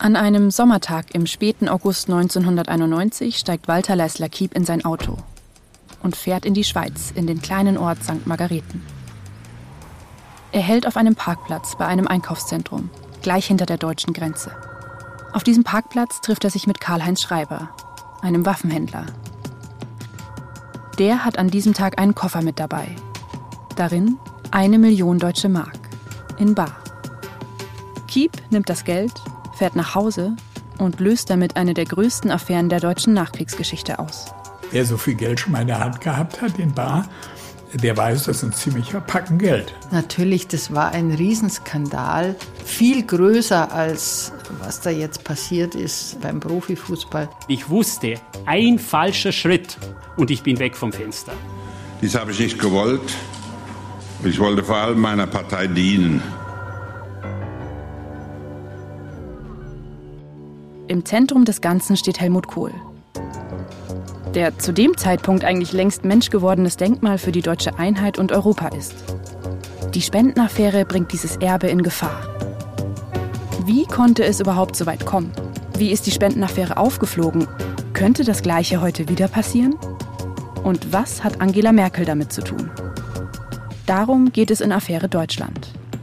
An einem Sommertag im späten August 1991 steigt Walter Leisler Kiep in sein Auto und fährt in die Schweiz, in den kleinen Ort St. Margareten. Er hält auf einem Parkplatz bei einem Einkaufszentrum, gleich hinter der deutschen Grenze. Auf diesem Parkplatz trifft er sich mit Karl-Heinz Schreiber, einem Waffenhändler. Der hat an diesem Tag einen Koffer mit dabei. Darin eine Million deutsche Mark in Bar. Kiep nimmt das Geld fährt nach Hause und löst damit eine der größten Affären der deutschen Nachkriegsgeschichte aus. Wer so viel Geld schon mal in der Hand gehabt hat in Bar, der weiß, das ist ein ziemlicher Packen Geld. Natürlich, das war ein Riesenskandal, viel größer als was da jetzt passiert ist beim Profifußball. Ich wusste, ein falscher Schritt und ich bin weg vom Fenster. Dies habe ich nicht gewollt. Ich wollte vor allem meiner Partei dienen. Im Zentrum des Ganzen steht Helmut Kohl. Der zu dem Zeitpunkt eigentlich längst menschgewordenes Denkmal für die deutsche Einheit und Europa ist. Die Spendenaffäre bringt dieses Erbe in Gefahr. Wie konnte es überhaupt so weit kommen? Wie ist die Spendenaffäre aufgeflogen? Könnte das Gleiche heute wieder passieren? Und was hat Angela Merkel damit zu tun? Darum geht es in Affäre Deutschland.